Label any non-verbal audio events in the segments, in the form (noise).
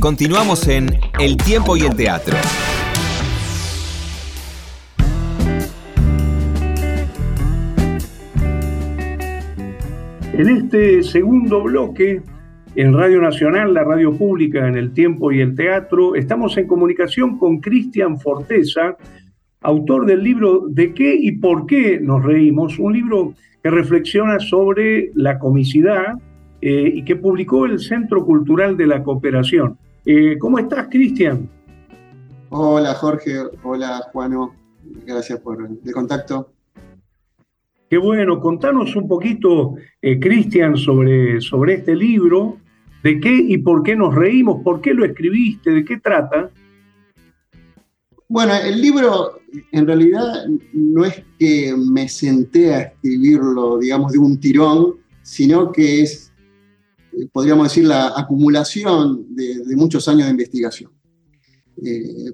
Continuamos en El tiempo y el teatro. En este segundo bloque, en Radio Nacional, la radio pública, en el tiempo y el teatro, estamos en comunicación con Cristian Forteza, autor del libro ¿De qué y por qué nos reímos? Un libro que reflexiona sobre la comicidad eh, y que publicó el Centro Cultural de la Cooperación. Eh, ¿Cómo estás, Cristian? Hola, Jorge. Hola, Juano. Gracias por el contacto. Qué bueno, contanos un poquito, eh, Cristian, sobre, sobre este libro, de qué y por qué nos reímos, por qué lo escribiste, de qué trata. Bueno, el libro en realidad no es que me senté a escribirlo, digamos, de un tirón, sino que es, podríamos decir, la acumulación de, muchos años de investigación. Eh,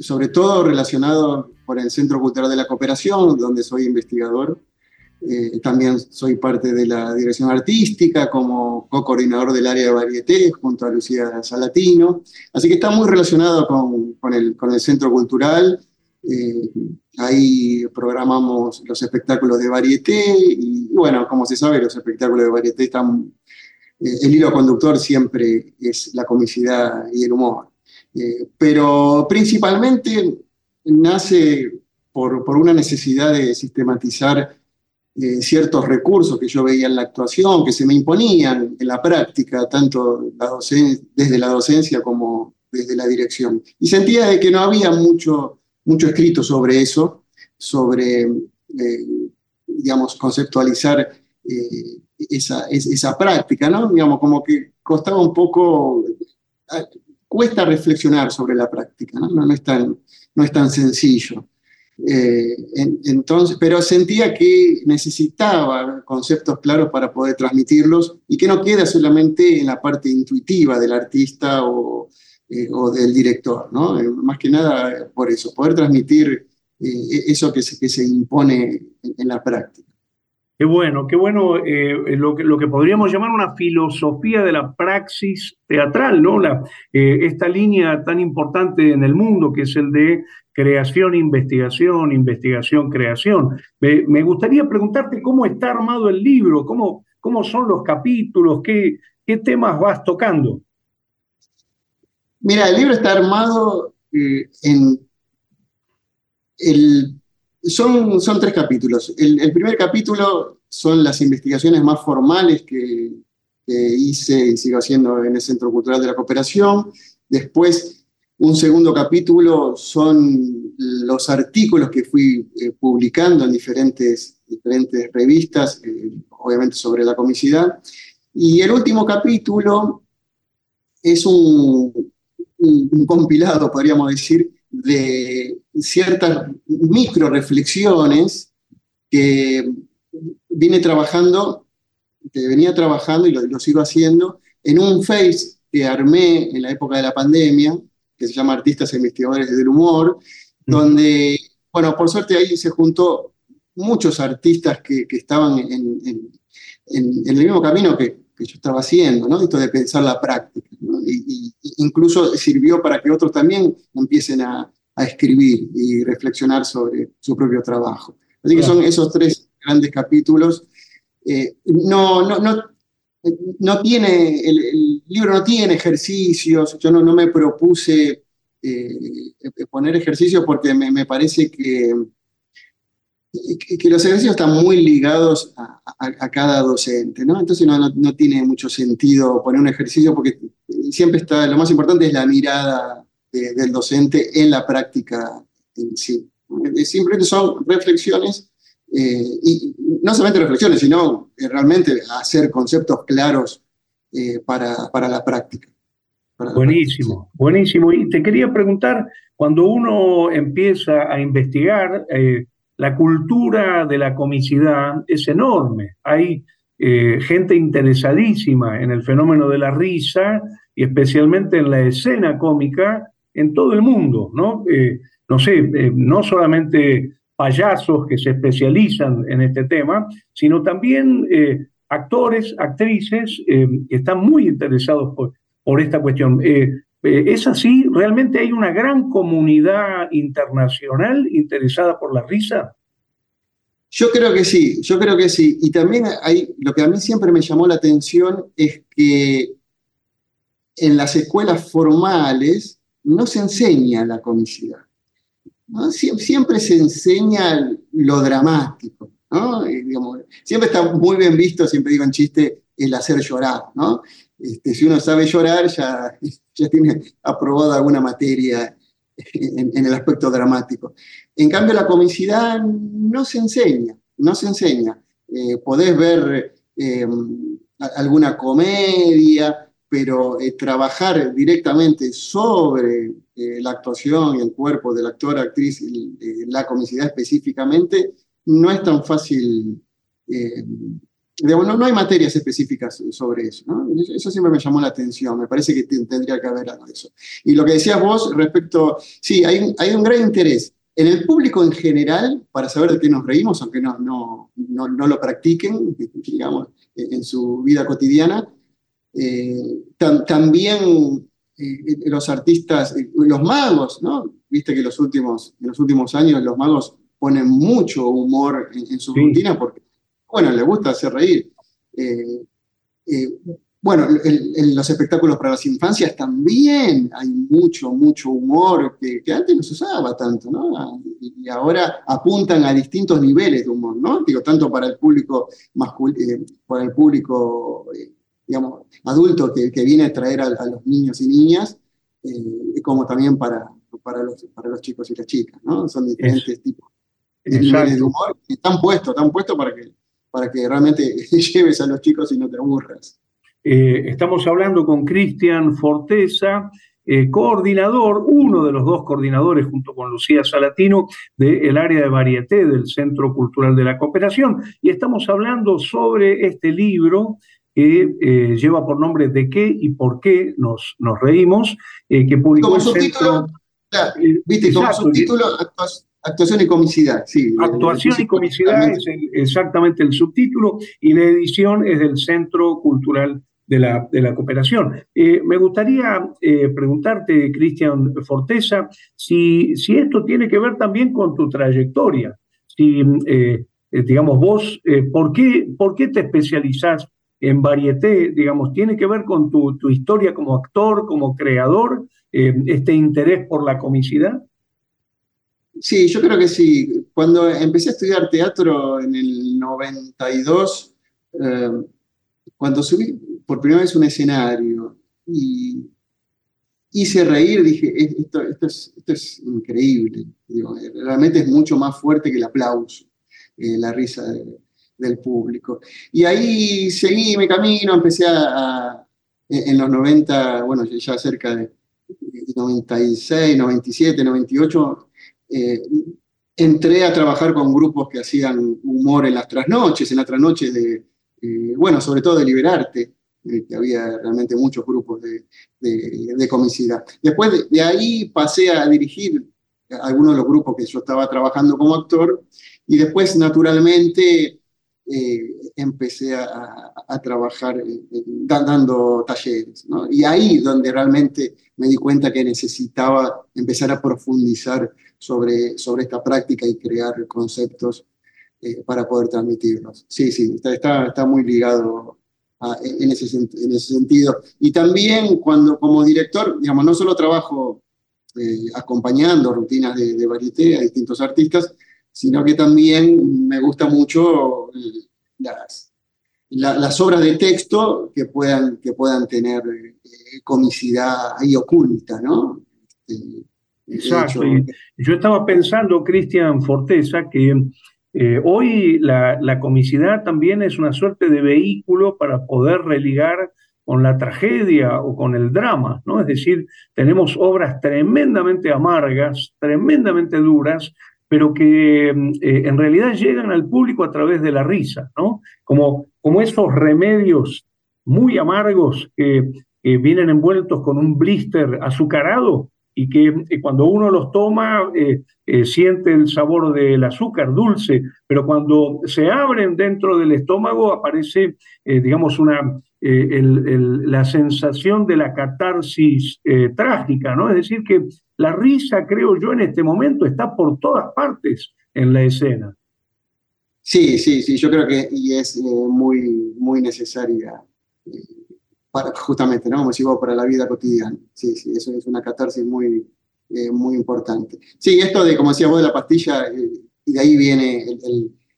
sobre todo relacionado por el Centro Cultural de la Cooperación, donde soy investigador. Eh, también soy parte de la dirección artística como co-coordinador del área de varieté junto a Lucía Salatino. Así que está muy relacionado con, con, el, con el, Centro Cultural. Eh, ahí programamos los espectáculos de varieté y, bueno, como se sabe, los espectáculos de varieté están... Eh, el hilo conductor siempre es la comicidad y el humor. Eh, pero principalmente nace por, una necesidad de sistematizar eh, ciertos recursos que yo veía en la actuación, que se me imponían en la práctica, tanto desde la docencia como desde la dirección. Y sentía de que no había mucho, mucho escrito sobre eso, sobre, digamos, conceptualizar esa, esa práctica, ¿no? Digamos, como que costaba un poco cuesta reflexionar sobre la práctica, no, no, es, tan, no es tan sencillo. Eh, entonces, pero sentía que necesitaba conceptos claros para poder transmitirlos y que no queda solamente en la parte intuitiva del artista o, eh, o del director, ¿no? Eh, más que nada por eso, poder transmitir eso que se, que se impone en la práctica. Qué bueno, qué bueno eh, lo, que, lo que podríamos llamar una filosofía de la praxis teatral, ¿no? La, eh, esta línea tan importante en el mundo que es el de creación, investigación, investigación, creación. Me, gustaría preguntarte cómo está armado el libro, cómo, cómo son los capítulos, qué, qué temas vas tocando. Mira, el libro está armado eh, en el son, son tres capítulos. El, primer capítulo son las investigaciones más formales que, hice y sigo haciendo en el Centro Cultural de la Cooperación. Después, un segundo capítulo son los artículos que fui eh, publicando en diferentes, diferentes revistas, eh, obviamente sobre la comicidad. Y el último capítulo es un, un compilado, podríamos decir, de ciertas micro reflexiones que vine trabajando, que venía trabajando y lo, sigo haciendo, en un Face que armé en la época de la pandemia, que se llama Artistas e Investigadores del Humor, donde, bueno, por suerte ahí se juntó muchos artistas que, estaban en, el mismo camino que, yo estaba haciendo, ¿no? Esto de pensar la práctica. Y, incluso sirvió para que otros también empiecen a, a escribir y reflexionar sobre su propio trabajo. Así que son esos tres grandes capítulos. Eh, no, no, no, no, tiene, el, libro no tiene ejercicios, yo no, no me propuse eh, poner ejercicios porque me, me parece que, que, los ejercicios están muy ligados a, a, cada docente, ¿no? Entonces no, no, tiene mucho sentido poner un ejercicio porque siempre está, lo más importante es la mirada del docente en la práctica en sí. Simplemente son reflexiones, eh, y no solamente reflexiones, sino eh, realmente hacer conceptos claros eh, para, para, la práctica. buenísimo, buenísimo. Y te quería preguntar, cuando uno empieza a investigar, la cultura de la comicidad es enorme. Hay gente interesadísima en el fenómeno de la risa y especialmente en la escena cómica en todo el mundo, ¿no? Eh, no sé, eh, no solamente payasos que se especializan en este tema, sino también eh, actores, actrices que están muy interesados por esta cuestión. ¿Es así? ¿Realmente hay una gran comunidad internacional interesada por la risa? Yo creo que sí, yo creo que sí. Y también hay, lo que a mí siempre me llamó la atención es que en las escuelas formales no se enseña la comicidad. Siempre se enseña lo dramático. siempre está muy bien visto, siempre digo en chiste, el hacer llorar. ¿no? Este, si uno sabe llorar, ya, (laughs) ya tiene aprobada alguna materia en, el aspecto dramático. En cambio, la comicidad no se enseña, no se enseña. Eh, podés ver eh, alguna comedia, pero eh, trabajar directamente sobre la actuación y el cuerpo del actor, actriz, la comicidad específicamente, no es tan fácil no, hay materias específicas sobre eso. Eso siempre me llamó la atención, me parece que tendría que haber algo de eso. Y lo que decías vos respecto, sí, hay, hay un gran interés en el público en general para saber de qué nos reímos, aunque no, no, no, lo practiquen, digamos, en su vida cotidiana. Eh, también eh, los artistas, los magos, ¿no? Viste que los últimos, en los últimos años los magos ponen mucho humor en, su rutina porque bueno, le gusta hacer reír. Eh, eh, bueno, en los espectáculos para las infancias también hay mucho, mucho humor que, antes no se usaba tanto, ¿no? Y, ahora apuntan a distintos niveles de humor, ¿no? Digo, tanto para el público masculino, eh, para el público, digamos, adulto que, viene a traer a, los niños y niñas, como también para, para, los, para los chicos y las chicas, ¿no? Son diferentes tipos de niveles de humor que están puestos, están puestos para que para que realmente (laughs) lleves a los chicos y no te aburras. Eh, estamos hablando con Cristian Forteza, eh, coordinador, uno de los dos coordinadores junto con Lucía Salatino del área de varieté del Centro Cultural de la Cooperación. Y estamos hablando sobre este libro que eh, lleva por nombre ¿De qué y por qué nos, nos reímos? que publicó como el subtítulo, viste, como subtítulo Actuación y comicidad, sí. Actuación y comicidad es exactamente el subtítulo y la edición es del Centro Cultural de la, de la Cooperación. Eh, me gustaría eh, preguntarte, Cristian Forteza, si, si esto tiene que ver también con tu trayectoria. Si, eh, digamos, vos, ¿por, qué, ¿por qué te especializás en varieté? Digamos, ¿tiene que ver con tu, tu historia como actor, como creador, este interés por la comicidad? Sí, yo creo que sí. Cuando empecé a estudiar teatro en el 92, eh, cuando subí por primera vez un escenario y hice reír, dije, esto, es, increíble. realmente es mucho más fuerte que el aplauso, eh, la risa del público. Y ahí seguí mi camino, empecé a, en los 90, bueno, ya cerca de 96, 97, 98, eh, entré a trabajar con grupos que hacían humor en las trasnoches, en las trasnoches de, eh, bueno, sobre todo de Liberarte, eh, que había realmente muchos grupos de, de, comicidad. Después de, ahí pasé a dirigir algunos de los grupos que yo estaba trabajando como actor y después naturalmente empecé a, trabajar dando talleres. Y ahí donde realmente me di cuenta que necesitaba empezar a profundizar sobre, sobre esta práctica y crear conceptos eh, para poder transmitirlos. Sí, sí, está, está, muy ligado en, ese, en ese sentido. Y también cuando como director, digamos, no solo trabajo eh, acompañando rutinas de, de varieté a distintos artistas, sino que también me gusta mucho las, las obras de texto que puedan, que puedan tener eh, comicidad ahí oculta, ¿no? Este, Exacto. yo estaba pensando, Cristian Forteza, que eh, hoy la, comicidad también es una suerte de vehículo para poder religar con la tragedia o con el drama, ¿no? Es decir, tenemos obras tremendamente amargas, tremendamente duras, pero que eh, en realidad llegan al público a través de la risa, ¿no? Como, como esos remedios muy amargos que vienen envueltos con un blister azucarado y que cuando uno los toma eh, eh, siente el sabor del azúcar dulce, pero cuando se abren dentro del estómago aparece, eh, la sensación de la catarsis trágica, ¿no? Es decir, que la risa, creo yo, en este momento está por todas partes en la escena. Sí, sí, sí, yo creo que y es muy, muy necesaria para, justamente, ¿no? Como decimos, para la vida cotidiana. Sí, sí, eso es una catarsis muy, muy importante. Sí, esto de, como decía vos, de la pastilla, y de ahí viene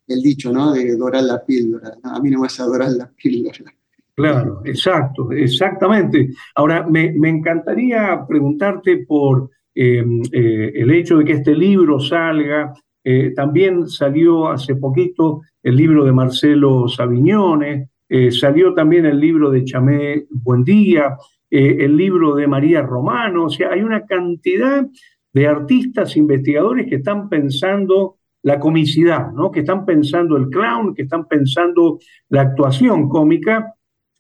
el, dicho, ¿no? De dorar la píldora. A mí no me a dorar la píldora. Claro, exacto, exactamente. Ahora, me, encantaría preguntarte por em, eh, el hecho de que este libro salga. Eh, también salió hace poquito el libro de Marcelo Savignone, eh, salió también el libro de Chamé Buendía, el libro de María Romano, o sea, hay una cantidad de artistas investigadores que están pensando la comicidad, ¿no? que están pensando el clown, que están pensando la actuación cómica.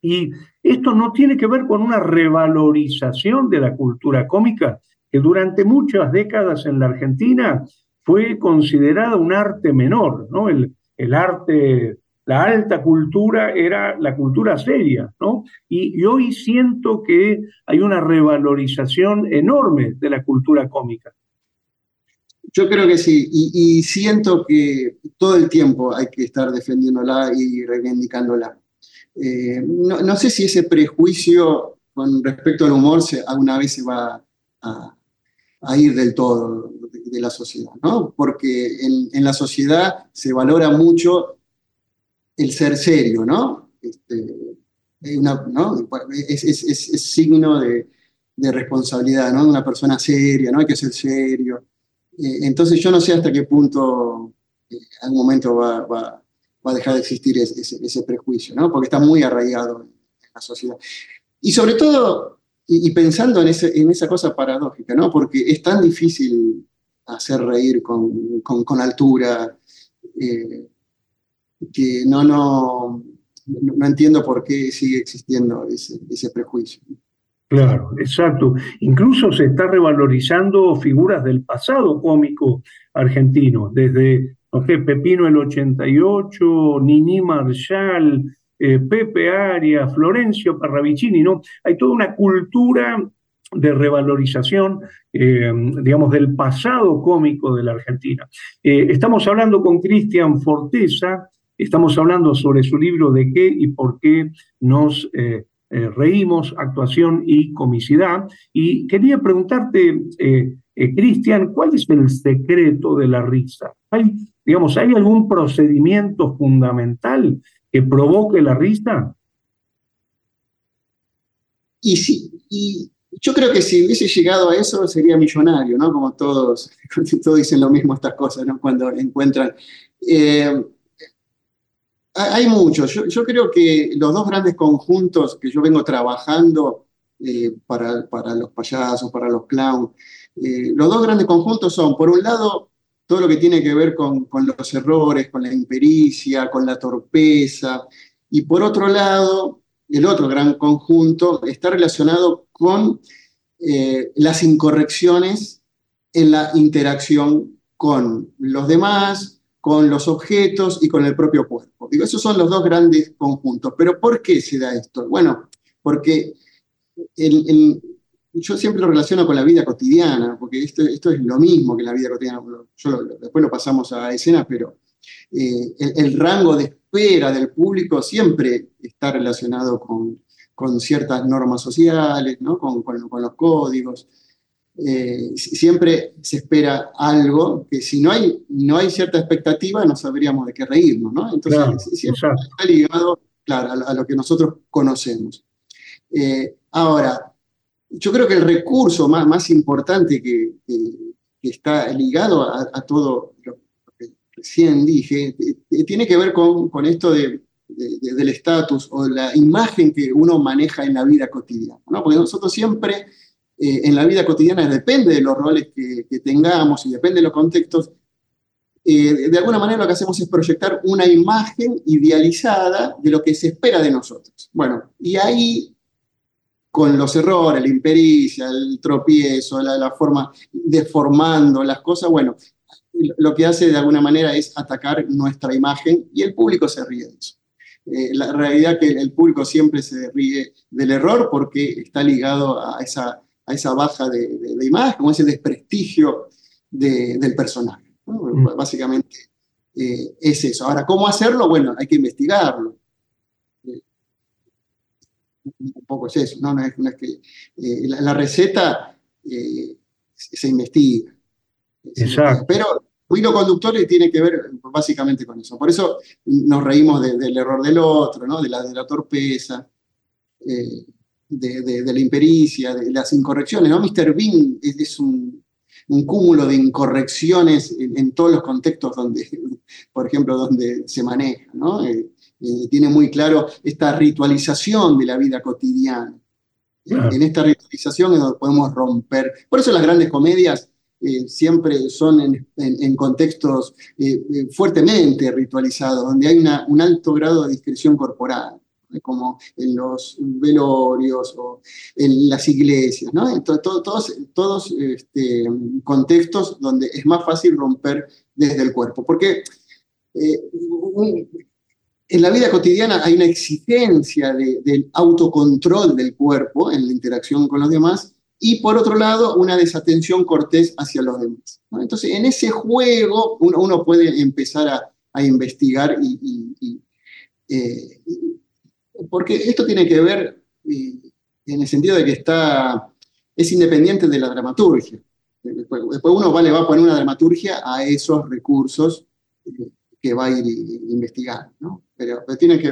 Y esto no tiene que ver con una revalorización de la cultura cómica, que durante muchas décadas en la Argentina fue considerada un arte menor, ¿no? El, el arte, la alta cultura era la cultura seria, ¿no? y, hoy siento que hay una revalorización enorme de la cultura cómica. Yo creo que sí, y, siento que todo el tiempo hay que estar defendiéndola y reivindicándola. Eh, no, sé si ese prejuicio con respecto al humor se, alguna vez se va a, ir del todo de, la sociedad, ¿no? Porque en, la sociedad se valora mucho el ser serio, ¿no? Este, Es, es, signo de, responsabilidad, ¿no? Una persona seria, ¿no? Hay que ser serio. Eh, entonces yo no sé hasta qué punto eh, algún momento va, a dejar de existir ese, prejuicio, ¿no? porque está muy arraigado en la sociedad. Y sobre todo, y, pensando en, esa cosa paradójica, ¿no? porque es tan difícil hacer reír con, con, altura, eh, que no, no, no entiendo por qué sigue existiendo ese, ese prejuicio. Claro, exacto. Incluso se está revalorizando figuras del pasado cómico argentino, desde Pepino el 88, Nini Marshall, eh, Pepe Aria, Florencio Parravicini, ¿no? Hay toda una cultura de revalorización, eh, digamos, del pasado cómico de la Argentina. Eh, estamos hablando con Cristian Forteza, estamos hablando sobre su libro de qué y por qué nos reímos, actuación y comicidad. Y quería preguntarte, eh, eh, Cristian, ¿cuál es el secreto de la risa? ¿Hay, digamos, ¿hay algún procedimiento fundamental que provoque la risa? Y sí, y yo creo que si hubiese llegado a eso sería millonario, ¿no? Como todos, (laughs) todos dicen lo mismo estas cosas, ¿no? Cuando encuentran. Hay muchos. Yo, creo que los dos grandes conjuntos que yo vengo trabajando eh, para, para, los payasos, para los clowns, los dos grandes conjuntos son, por un lado, todo lo que tiene que ver con, los errores, con la impericia, con la torpeza, y por otro lado, el otro gran conjunto está relacionado con eh, las incorrecciones en la interacción con los demás, con los objetos y con el propio cuerpo. Esos son los dos grandes conjuntos. Pero ¿por qué se da esto? Bueno, porque yo siempre lo relaciono con la vida cotidiana, porque esto, esto es lo mismo que la vida cotidiana. después lo pasamos a escena, pero eh, el, rango de espera del público siempre está relacionado con, con ciertas normas sociales, ¿no? con, con los códigos. Eh, siempre se espera algo que si no hay, no hay cierta expectativa no sabríamos de qué reírnos, ¿no? Entonces siempre está ligado, claro, a, lo que nosotros conocemos. Eh, ahora, yo creo que el recurso más, más importante que, está ligado a, todo lo que recién dije, eh, tiene que ver con, con esto de, del estatus o la imagen que uno maneja en la vida cotidiana, ¿no? Porque nosotros siempre eh, en la vida cotidiana depende de los roles que, tengamos y depende de los contextos, eh, de alguna manera lo que hacemos es proyectar una imagen idealizada de lo que se espera de nosotros. Bueno, y ahí, con los errores, la impericia, el tropiezo, la, la forma, deformando las cosas, bueno, lo que hace de alguna manera es atacar nuestra imagen y el público se ríe de eso. eh, la realidad que el público siempre se ríe del error porque está ligado a esa, a esa baja de, de, imagen, como ese desprestigio del personaje. Mm. Básicamente eh, es eso. Ahora, ¿cómo hacerlo? Bueno, hay que investigarlo. Eh, un poco es eso, no, es, que la, receta se investiga. Exacto. Pero hilo conductor tiene que ver básicamente con eso. Por eso nos reímos del error del otro, ¿no? de, la, de la torpeza, eh, de, la impericia, de las incorrecciones. ¿no? Mr. Bean es, un, cúmulo de incorrecciones en, todos los contextos donde, (laughs) por ejemplo, donde se maneja. ¿no? Eh, eh, tiene muy claro esta ritualización de la vida cotidiana. En esta ritualización es donde podemos romper. Por eso las grandes comedias eh, siempre son en, contextos eh, fuertemente ritualizados, donde hay un alto grado de discreción corporal, como en los velorios o en las iglesias, ¿no? todos, todos este, contextos donde es más fácil romper desde el cuerpo, porque en la vida cotidiana hay una exigencia del autocontrol del cuerpo en la interacción con los demás y por otro lado una desatención cortés hacia los demás. Entonces, en ese juego uno, puede empezar a, investigar y, eh, porque esto tiene que ver eh, en el sentido de que está, es independiente de la dramaturgia. Después, uno le va a poner una dramaturgia a esos recursos eh, que va a ir investigando. Pero, tiene que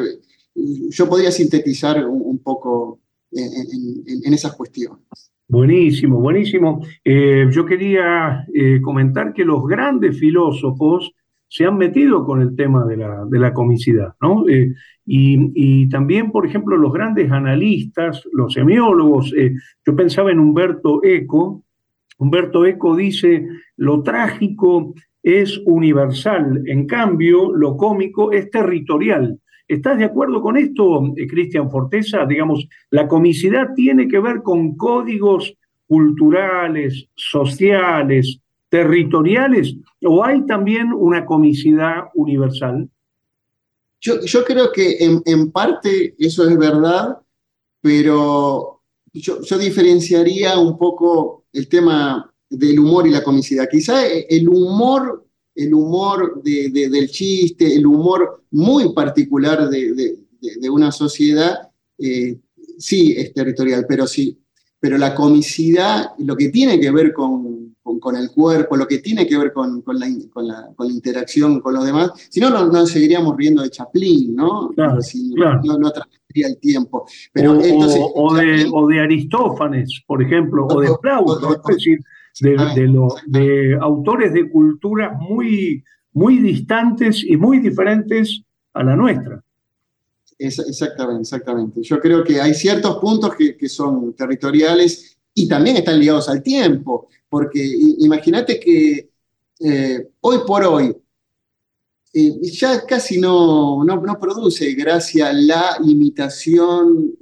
yo podría sintetizar un, poco en esas cuestiones. Buenísimo, buenísimo. Eh, yo quería eh, comentar que los grandes filósofos se han metido con el tema de la, de comicidad, ¿no? Eh, y, también, por ejemplo, los grandes analistas, los semiólogos, yo pensaba en Humberto Eco, Humberto Eco dice, lo trágico es universal, en cambio, lo cómico es territorial. ¿Estás de acuerdo con esto, eh, Cristian Forteza? Digamos, la comicidad tiene que ver con códigos culturales, sociales, territoriales, o hay también una comicidad universal? Yo, creo que en, parte eso es verdad, pero yo, diferenciaría un poco el tema del humor y la comicidad. Quizá el humor el humor del chiste, el humor muy particular de, una sociedad, eh, sí es territorial, pero sí, pero la comicidad, lo que tiene que ver con, con, el cuerpo, lo que tiene que ver con, la, la, interacción con los demás, si no, no, seguiríamos riendo de Chaplin, ¿no? Claro, No, no el tiempo. Pero o, de, o, de, Aristófanes, por ejemplo, o de Plauto, es decir, de, de autores de culturas muy, muy distantes y muy diferentes a la nuestra. exactamente, exactamente. Yo creo que hay ciertos puntos que, que son territoriales y también están ligados al tiempo, porque imagínate que eh, hoy por hoy eh, ya casi no, no, no, produce gracia la imitación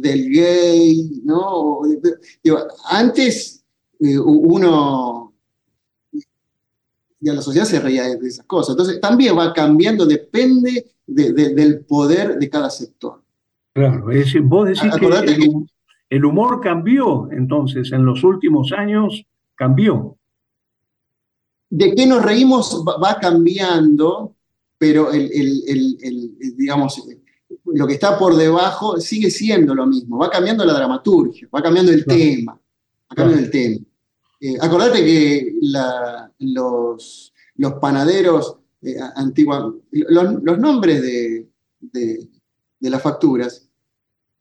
del gay, ¿no? antes eh, uno, ya la sociedad se reía de esas cosas. Entonces, también va cambiando, depende del poder de cada sector. Claro, es vos decís que el, humor cambió, entonces, en los últimos años cambió. De qué nos reímos va, cambiando, pero el, digamos, lo que está por debajo sigue siendo lo mismo. Va cambiando la dramaturgia, va cambiando el tema. Acá no el tema. Eh, acordate que los, los, panaderos eh, antiguos, los, nombres de, de, las facturas,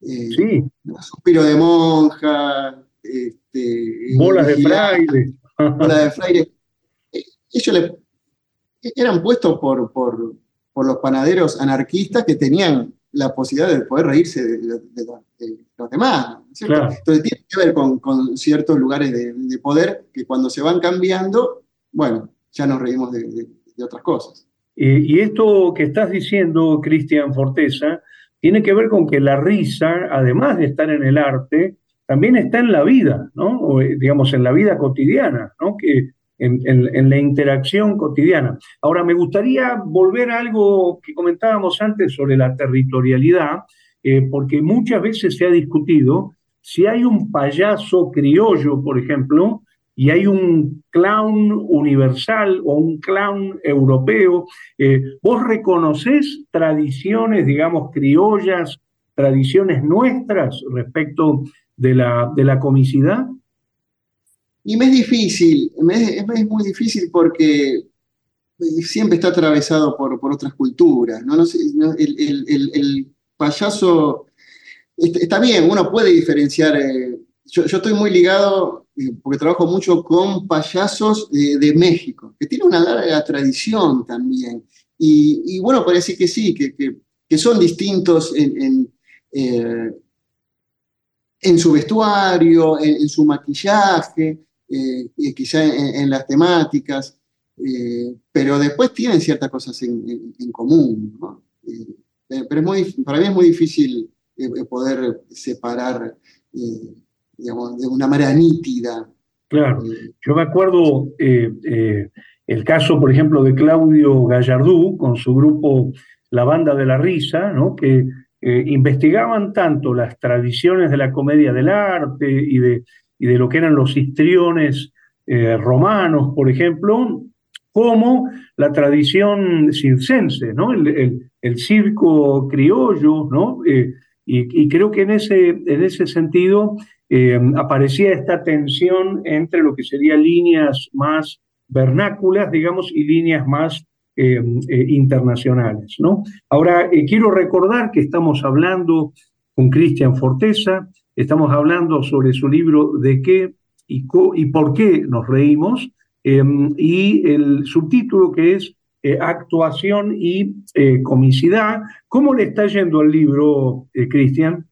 eh, sí. suspiro de monja, este, bolas de fraile. Bolas de fraile. Eh, ellos eran puestos por, por, por los panaderos anarquistas que tenían la posibilidad de poder reírse de, los demás. Entonces tiene que ver con, ciertos lugares de, poder que cuando se van cambiando, bueno, ya nos reímos de, otras cosas. y esto que estás diciendo, Cristian Forteza, tiene que ver con que la risa, además de estar en el arte, también está en la vida, ¿no? O, eh, digamos, en la vida cotidiana, ¿no? Que en, la interacción cotidiana. Ahora, me gustaría volver a algo que comentábamos antes sobre la territorialidad, eh, porque muchas veces se ha discutido si hay un payaso criollo, por ejemplo, y hay un clown universal o un clown europeo, eh, ¿vos reconoces tradiciones, digamos, criollas, tradiciones nuestras respecto de la, de la comicidad? Y me es difícil, me es, muy difícil porque siempre está atravesado por, por otras culturas. ¿no? el, payaso está bien, uno puede diferenciar. Eh, yo, estoy muy ligado, eh, porque trabajo mucho con payasos de, México, que tiene una larga tradición también. Y, bueno, parece que sí, que, que, son distintos en, en, eh, en su vestuario, en, su maquillaje, eh, quizá en, las temáticas, eh, pero después tienen ciertas cosas en, común. Eh, pero es muy, para mí es muy difícil poder separar, digamos, de una manera nítida. Claro, yo me acuerdo el caso, por ejemplo, de Claudio Gallardú con su grupo La Banda de la Risa, ¿no? que investigaban tanto las tradiciones de la comedia del arte y de, y de lo que eran los histriones eh, romanos, por ejemplo, como la tradición circense, el, circo criollo, ¿no? Eh, y, creo que en ese, en ese sentido eh, aparecía esta tensión entre lo que serían líneas más vernáculas, digamos, y líneas más internacionales. Ahora, quiero recordar que estamos hablando con Cristian Forteza, Estamos hablando sobre su libro De qué y, por qué nos reímos em, y el subtítulo que es eh, Actuación y eh, comicidad. ¿Cómo le está yendo al libro, eh, Cristian?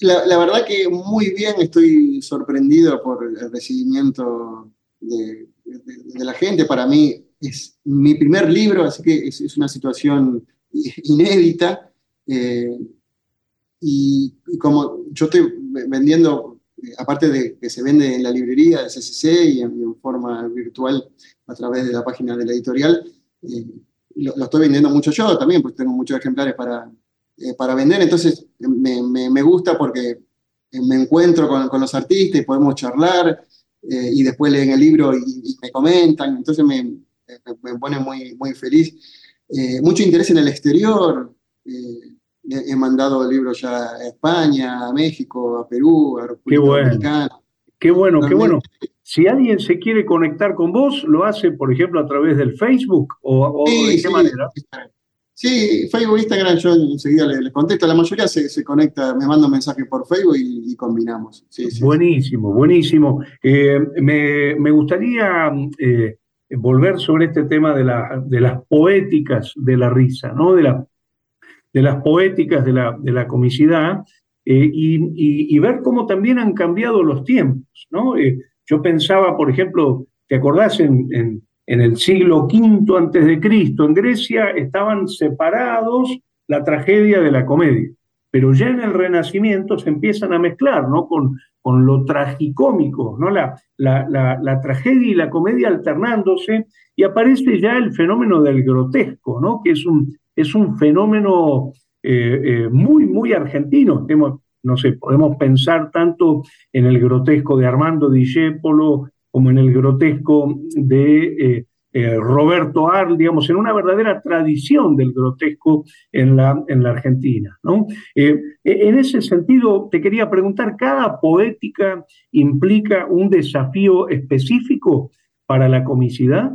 La, verdad que muy bien, estoy sorprendido por el recibimiento de, la gente. Para mí es mi primer libro, así que es, una situación inédita. Y, como yo estoy vendiendo, eh, aparte de que se vende en la librería de CCC y en, forma virtual a través de la página de la editorial, eh, lo, estoy vendiendo mucho yo también, pues tengo muchos ejemplares para, eh, para vender, entonces me, me, gusta porque me encuentro con, con, los artistas y podemos charlar y después leen el libro y, me comentan, entonces me, me, pone muy, muy feliz. mucho interés en el exterior he mandado libros ya a España, a México, a Perú, a República qué bueno. Qué bueno, qué bueno. Si alguien se quiere conectar con vos, lo hace, por ejemplo, a través del Facebook o, de qué manera. Sí, Facebook, Instagram, yo enseguida les, contesto. La mayoría se, conecta, me manda un mensaje por Facebook y, combinamos. buenísimo, buenísimo. Eh, me, gustaría eh, volver sobre este tema de, la, de las poéticas de la risa, ¿no? De la de las poéticas de la, de la comicidad eh, y, ver cómo también han cambiado los tiempos. ¿no? Eh, yo pensaba, por ejemplo, ¿te acordás en, en, el siglo V antes de Cristo, en Grecia estaban separados la tragedia de la comedia, pero ya en el Renacimiento se empiezan a mezclar ¿no? con, con lo tragicómico, ¿no? La, la, la, la, tragedia y la comedia alternándose, y aparece ya el fenómeno del grotesco, ¿no? que es un, es un fenómeno eh, eh, muy, muy argentino. no sé, podemos pensar tanto en el grotesco de Armando Discépolo como en el grotesco de eh, Roberto Arl, digamos, en una verdadera tradición del grotesco en la, en la Argentina. ¿no? en ese sentido, te quería preguntar, ¿cada poética implica un desafío específico para la comicidad?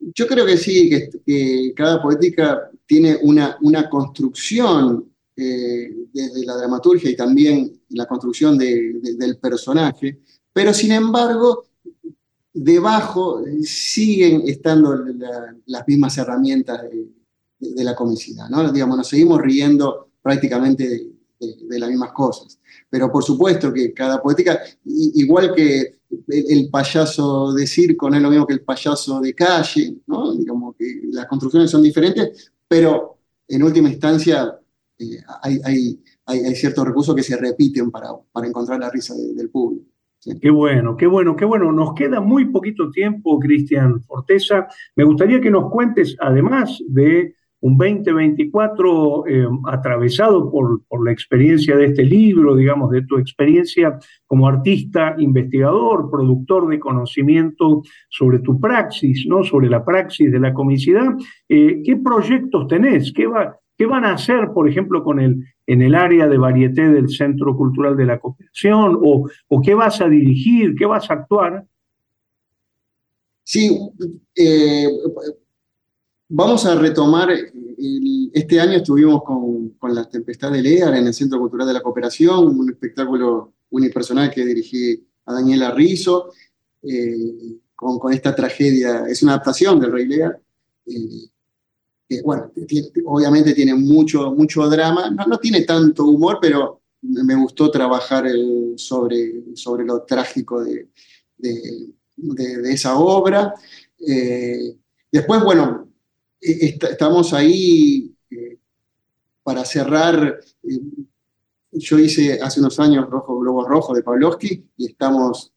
Yo creo que sí, que, cada poética tiene una, una construcción eh, desde la dramaturgia y también la construcción del personaje, pero sin embargo, debajo siguen estando las mismas herramientas de, la comicidad, ¿no? Digamos, nos seguimos riendo prácticamente de, las mismas cosas. Pero por supuesto que cada poética, igual que el, payaso de circo no es lo mismo que el payaso de calle, ¿no? Digamos que las construcciones son diferentes, pero en última instancia eh, hay, hay, hay, ciertos recursos que se repiten para, para encontrar la risa del público. Qué bueno, qué bueno, qué bueno. Nos queda muy poquito tiempo, Cristian Forteza. Me gustaría que nos cuentes, además de un 2024 eh, atravesado por, la experiencia de este libro, digamos, de tu experiencia como artista, investigador, productor de conocimiento sobre tu praxis, ¿no? sobre la praxis de la comicidad. Eh, ¿Qué proyectos tenés? ¿Qué, va, ¿Qué van a hacer, por ejemplo, con el, en el área de varieté del Centro Cultural de la Cooperación? ¿O, o qué vas a dirigir? ¿Qué vas a actuar? Sí, eh, Vamos a retomar, este año estuvimos con, La Tempestad de Lear en el Centro Cultural de la Cooperación, un espectáculo unipersonal que dirigí a Daniela Rizzo, eh, con, esta tragedia, es una adaptación del Rey Lear, eh, que bueno, obviamente tiene mucho, mucho drama, no, tiene tanto humor, pero me gustó trabajar sobre, sobre lo trágico de, esa obra. Eh, después, bueno, eh, estamos ahí eh, para cerrar. Eh, yo hice hace unos años Rojo Globo Rojo de Pavlovsky y estamos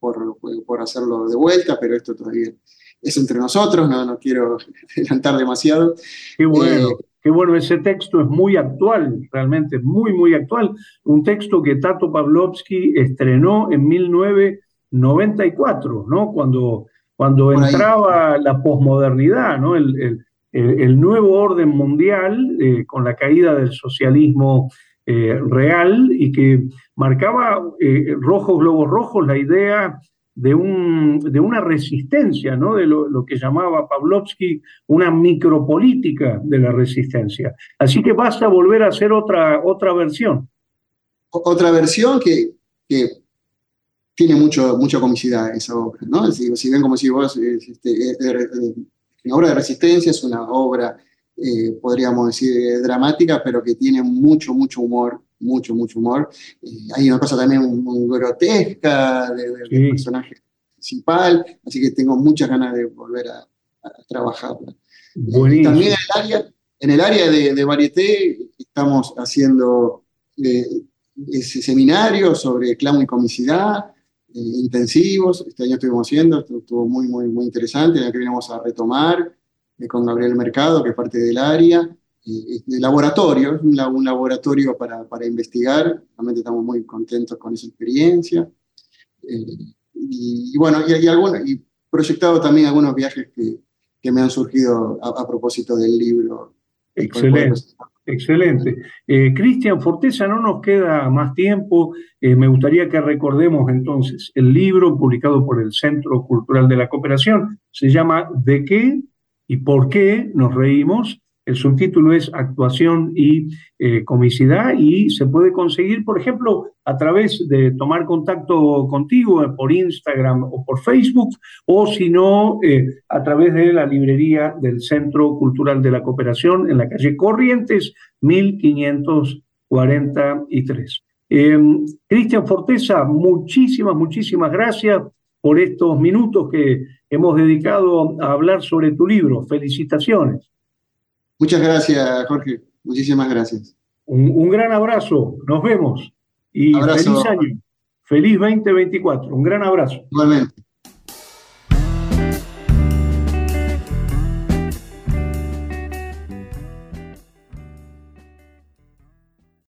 por, por, hacerlo de vuelta, pero esto todavía es entre nosotros, no, no quiero (laughs) adelantar demasiado. Qué bueno. Qué bueno, ese texto es muy actual, realmente muy, muy actual. Un texto que Tato Pavlovsky estrenó en 1994, ¿no? Cuando cuando entraba la posmodernidad, ¿no? el, el, nuevo orden mundial eh, con la caída del socialismo eh, real y que marcaba eh, rojos, globos rojos, la idea de, un, de una resistencia, ¿no? de lo, lo, que llamaba Pavlovsky una micropolítica de la resistencia. Así que basta volver a hacer otra, otra versión. Otra versión que, que tiene mucho, mucha comicidad esa obra, ¿no? Si, si ven como si vos, este, una obra de resistencia, es una obra, eh, podríamos decir, dramática, pero que tiene mucho, mucho humor, mucho, mucho humor. Eh, hay una cosa también muy grotesca del personaje principal, así que tengo muchas ganas de volver a, trabajarla. Eh, también en el área, en el área de, de varieté estamos haciendo ese seminario sobre clamo y comicidad, intensivos. Este año estuvimos haciendo, estuvo muy, muy, muy interesante. El año que viene vamos a retomar eh, con Gabriel Mercado, que es parte del área. Eh, de laboratorio, un, un laboratorio para, para, investigar. Realmente estamos muy contentos con esa experiencia. Eh, y, bueno, y, y, y proyectado también algunos viajes que, que me han surgido a, a propósito del libro. Excelente. Excelente. Eh, Cristian Forteza, no nos queda más tiempo. Eh, me gustaría que recordemos entonces el libro publicado por el Centro Cultural de la Cooperación. Se llama ¿De qué y por qué nos reímos? El subtítulo es Actuación y eh, Comicidad y se puede conseguir, por ejemplo, a través de tomar contacto contigo eh, por Instagram o por Facebook, o si no, eh, a través de la librería del Centro Cultural de la Cooperación en la calle Corrientes, 1543. Em, Cristian Forteza, muchísimas, muchísimas gracias por estos minutos que hemos dedicado a hablar sobre tu libro. Felicitaciones. Muchas gracias, Jorge. Muchísimas gracias. Un, gran abrazo. Nos vemos. Y feliz año. Feliz 2024. Un gran abrazo. Igualmente.